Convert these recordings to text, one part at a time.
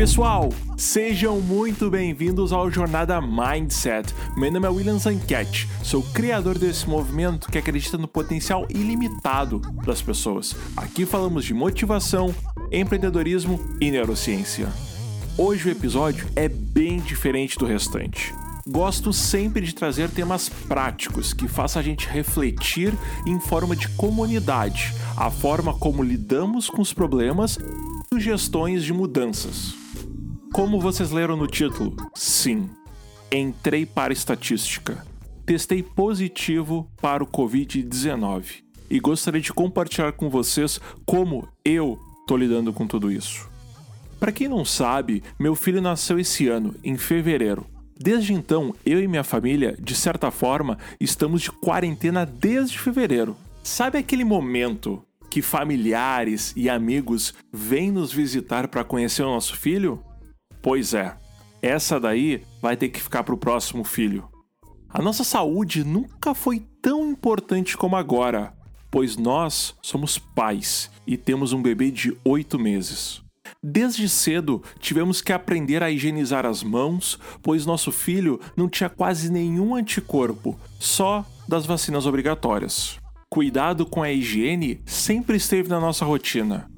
Pessoal, sejam muito bem-vindos ao Jornada Mindset. Meu nome é William Zanquete, sou criador desse movimento que acredita no potencial ilimitado das pessoas. Aqui falamos de motivação, empreendedorismo e neurociência. Hoje o episódio é bem diferente do restante. Gosto sempre de trazer temas práticos que façam a gente refletir em forma de comunidade, a forma como lidamos com os problemas e sugestões de mudanças. Como vocês leram no título, sim, entrei para estatística. Testei positivo para o Covid-19 e gostaria de compartilhar com vocês como eu tô lidando com tudo isso. Para quem não sabe, meu filho nasceu esse ano, em fevereiro. Desde então, eu e minha família, de certa forma, estamos de quarentena desde fevereiro. Sabe aquele momento que familiares e amigos vêm nos visitar para conhecer o nosso filho? Pois é, essa daí vai ter que ficar para o próximo filho. A nossa saúde nunca foi tão importante como agora, pois nós somos pais e temos um bebê de oito meses. Desde cedo tivemos que aprender a higienizar as mãos, pois nosso filho não tinha quase nenhum anticorpo, só das vacinas obrigatórias. Cuidado com a higiene sempre esteve na nossa rotina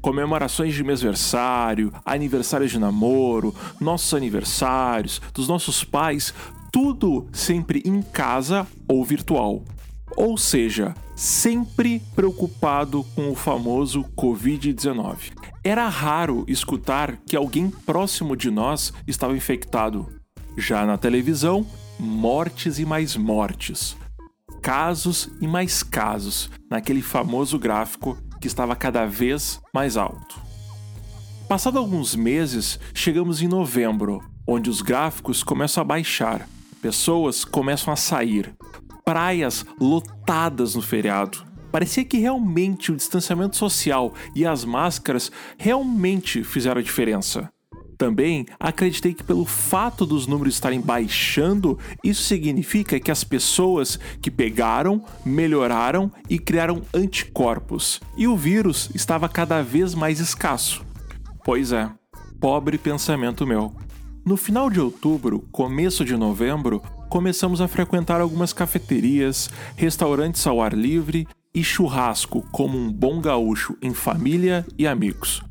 comemorações de mêsversário, aniversários de namoro, nossos aniversários, dos nossos pais, tudo sempre em casa ou virtual. Ou seja, sempre preocupado com o famoso Covid-19. Era raro escutar que alguém próximo de nós estava infectado. Já na televisão, mortes e mais mortes. Casos e mais casos, naquele famoso gráfico que estava cada vez mais alto. Passado alguns meses, chegamos em novembro, onde os gráficos começam a baixar, pessoas começam a sair, praias lotadas no feriado. Parecia que realmente o distanciamento social e as máscaras realmente fizeram a diferença. Também acreditei que, pelo fato dos números estarem baixando, isso significa que as pessoas que pegaram, melhoraram e criaram anticorpos, e o vírus estava cada vez mais escasso. Pois é, pobre pensamento meu. No final de outubro, começo de novembro, começamos a frequentar algumas cafeterias, restaurantes ao ar livre e churrasco como um bom gaúcho em família e amigos,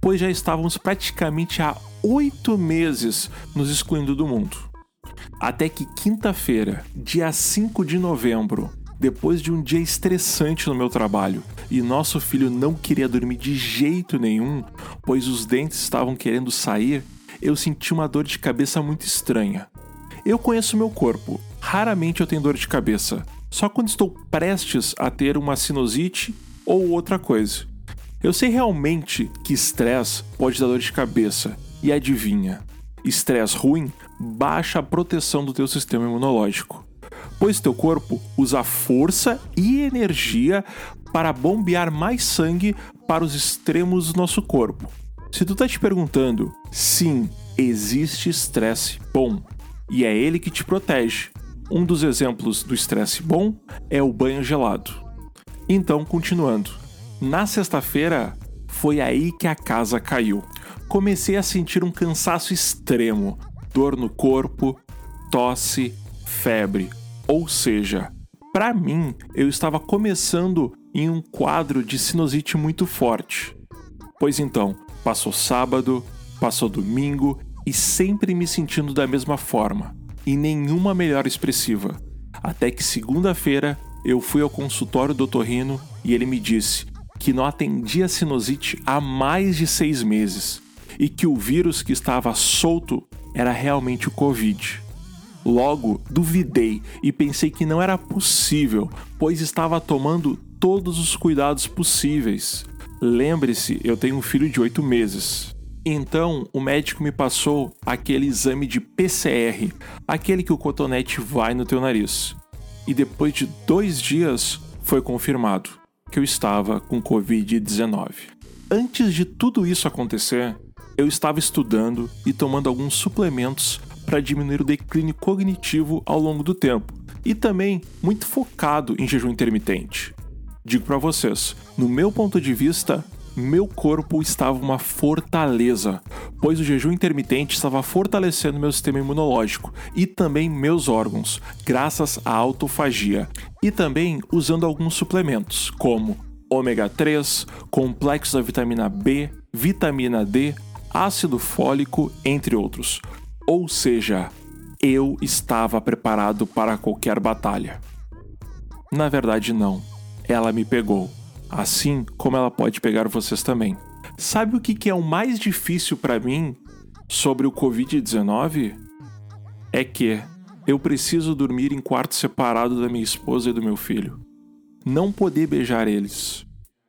pois já estávamos praticamente há oito meses nos excluindo do mundo. Até que quinta-feira, dia 5 de novembro, depois de um dia estressante no meu trabalho e nosso filho não queria dormir de jeito nenhum, pois os dentes estavam querendo sair, eu senti uma dor de cabeça muito estranha. Eu conheço meu corpo, raramente eu tenho dor de cabeça, só quando estou prestes a ter uma sinusite ou outra coisa. Eu sei realmente que estresse pode dar dor de cabeça e adivinha, estresse ruim baixa a proteção do teu sistema imunológico, pois teu corpo usa força e energia para bombear mais sangue para os extremos do nosso corpo. Se tu tá te perguntando, sim, existe estresse bom e é ele que te protege. Um dos exemplos do estresse bom é o banho gelado. Então, continuando. Na sexta-feira, foi aí que a casa caiu comecei a sentir um cansaço extremo, dor no corpo, tosse, febre. Ou seja, para mim, eu estava começando em um quadro de sinusite muito forte. Pois então, passou sábado, passou domingo e sempre me sentindo da mesma forma, e nenhuma melhora expressiva. Até que segunda-feira eu fui ao consultório do Torrino e ele me disse que não atendia sinusite há mais de seis meses e que o vírus que estava solto era realmente o Covid. Logo, duvidei e pensei que não era possível, pois estava tomando todos os cuidados possíveis. Lembre-se, eu tenho um filho de oito meses. Então, o médico me passou aquele exame de PCR, aquele que o cotonete vai no teu nariz. E depois de dois dias, foi confirmado que eu estava com Covid-19. Antes de tudo isso acontecer, eu estava estudando e tomando alguns suplementos para diminuir o declínio cognitivo ao longo do tempo, e também muito focado em jejum intermitente. Digo para vocês, no meu ponto de vista, meu corpo estava uma fortaleza, pois o jejum intermitente estava fortalecendo meu sistema imunológico e também meus órgãos, graças à autofagia, e também usando alguns suplementos, como ômega 3, complexo da vitamina B, vitamina D, ácido fólico, entre outros. Ou seja, eu estava preparado para qualquer batalha. Na verdade, não. Ela me pegou assim como ela pode pegar vocês também. Sabe o que é o mais difícil para mim sobre o Covid-19? É que eu preciso dormir em quarto separado da minha esposa e do meu filho. Não poder beijar eles.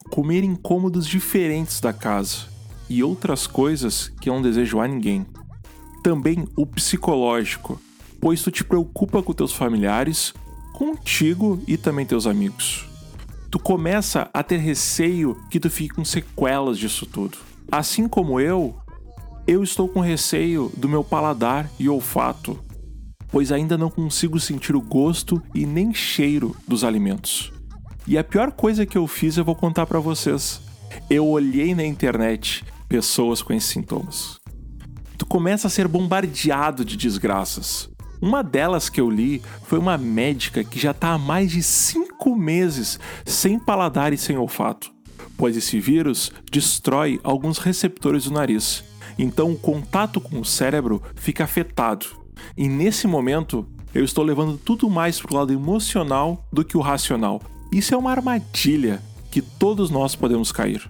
Comer em cômodos diferentes da casa. E outras coisas que eu não desejo a ninguém. Também o psicológico, pois tu te preocupa com teus familiares, contigo e também teus amigos tu começa a ter receio que tu fique com sequelas disso tudo. Assim como eu, eu estou com receio do meu paladar e olfato, pois ainda não consigo sentir o gosto e nem cheiro dos alimentos. E a pior coisa que eu fiz eu vou contar para vocês. Eu olhei na internet pessoas com esses sintomas. Tu começa a ser bombardeado de desgraças. Uma delas que eu li foi uma médica que já está há mais de cinco meses sem paladar e sem olfato, pois esse vírus destrói alguns receptores do nariz. Então o contato com o cérebro fica afetado. E nesse momento, eu estou levando tudo mais para o lado emocional do que o racional. Isso é uma armadilha que todos nós podemos cair.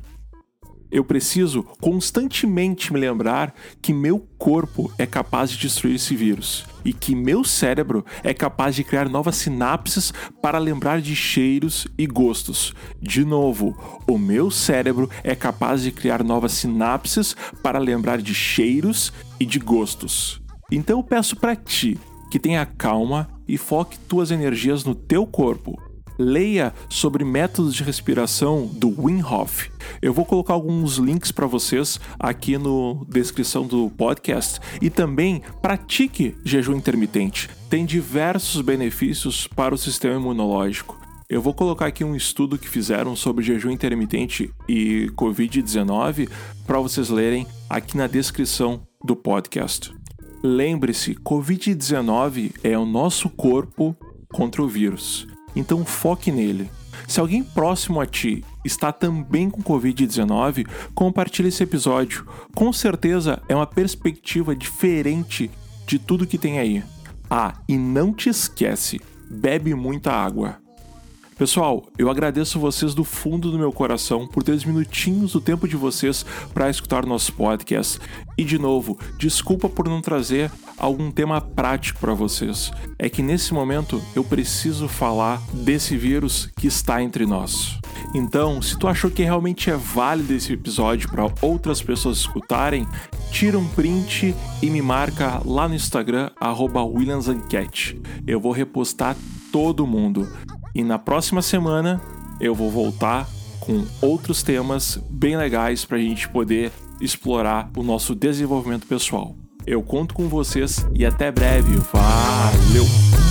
Eu preciso constantemente me lembrar que meu corpo é capaz de destruir esse vírus e que meu cérebro é capaz de criar novas sinapses para lembrar de cheiros e gostos. De novo, o meu cérebro é capaz de criar novas sinapses para lembrar de cheiros e de gostos. Então eu peço para ti que tenha calma e foque tuas energias no teu corpo leia sobre métodos de respiração do Wim Hof. Eu vou colocar alguns links para vocês aqui no descrição do podcast e também pratique jejum intermitente. Tem diversos benefícios para o sistema imunológico. Eu vou colocar aqui um estudo que fizeram sobre jejum intermitente e Covid-19 para vocês lerem aqui na descrição do podcast. Lembre-se, Covid-19 é o nosso corpo contra o vírus. Então foque nele. Se alguém próximo a ti está também com Covid-19, compartilhe esse episódio. Com certeza é uma perspectiva diferente de tudo que tem aí. Ah, e não te esquece, bebe muita água. Pessoal, eu agradeço vocês do fundo do meu coração por ter os minutinhos do tempo de vocês para escutar nosso podcast. E de novo, desculpa por não trazer algum tema prático para vocês. É que nesse momento eu preciso falar desse vírus que está entre nós. Então, se tu achou que realmente é válido esse episódio para outras pessoas escutarem, tira um print e me marca lá no Instagram @williamsancat. Eu vou repostar todo mundo. E na próxima semana eu vou voltar com outros temas bem legais para a gente poder explorar o nosso desenvolvimento pessoal. Eu conto com vocês e até breve. Valeu!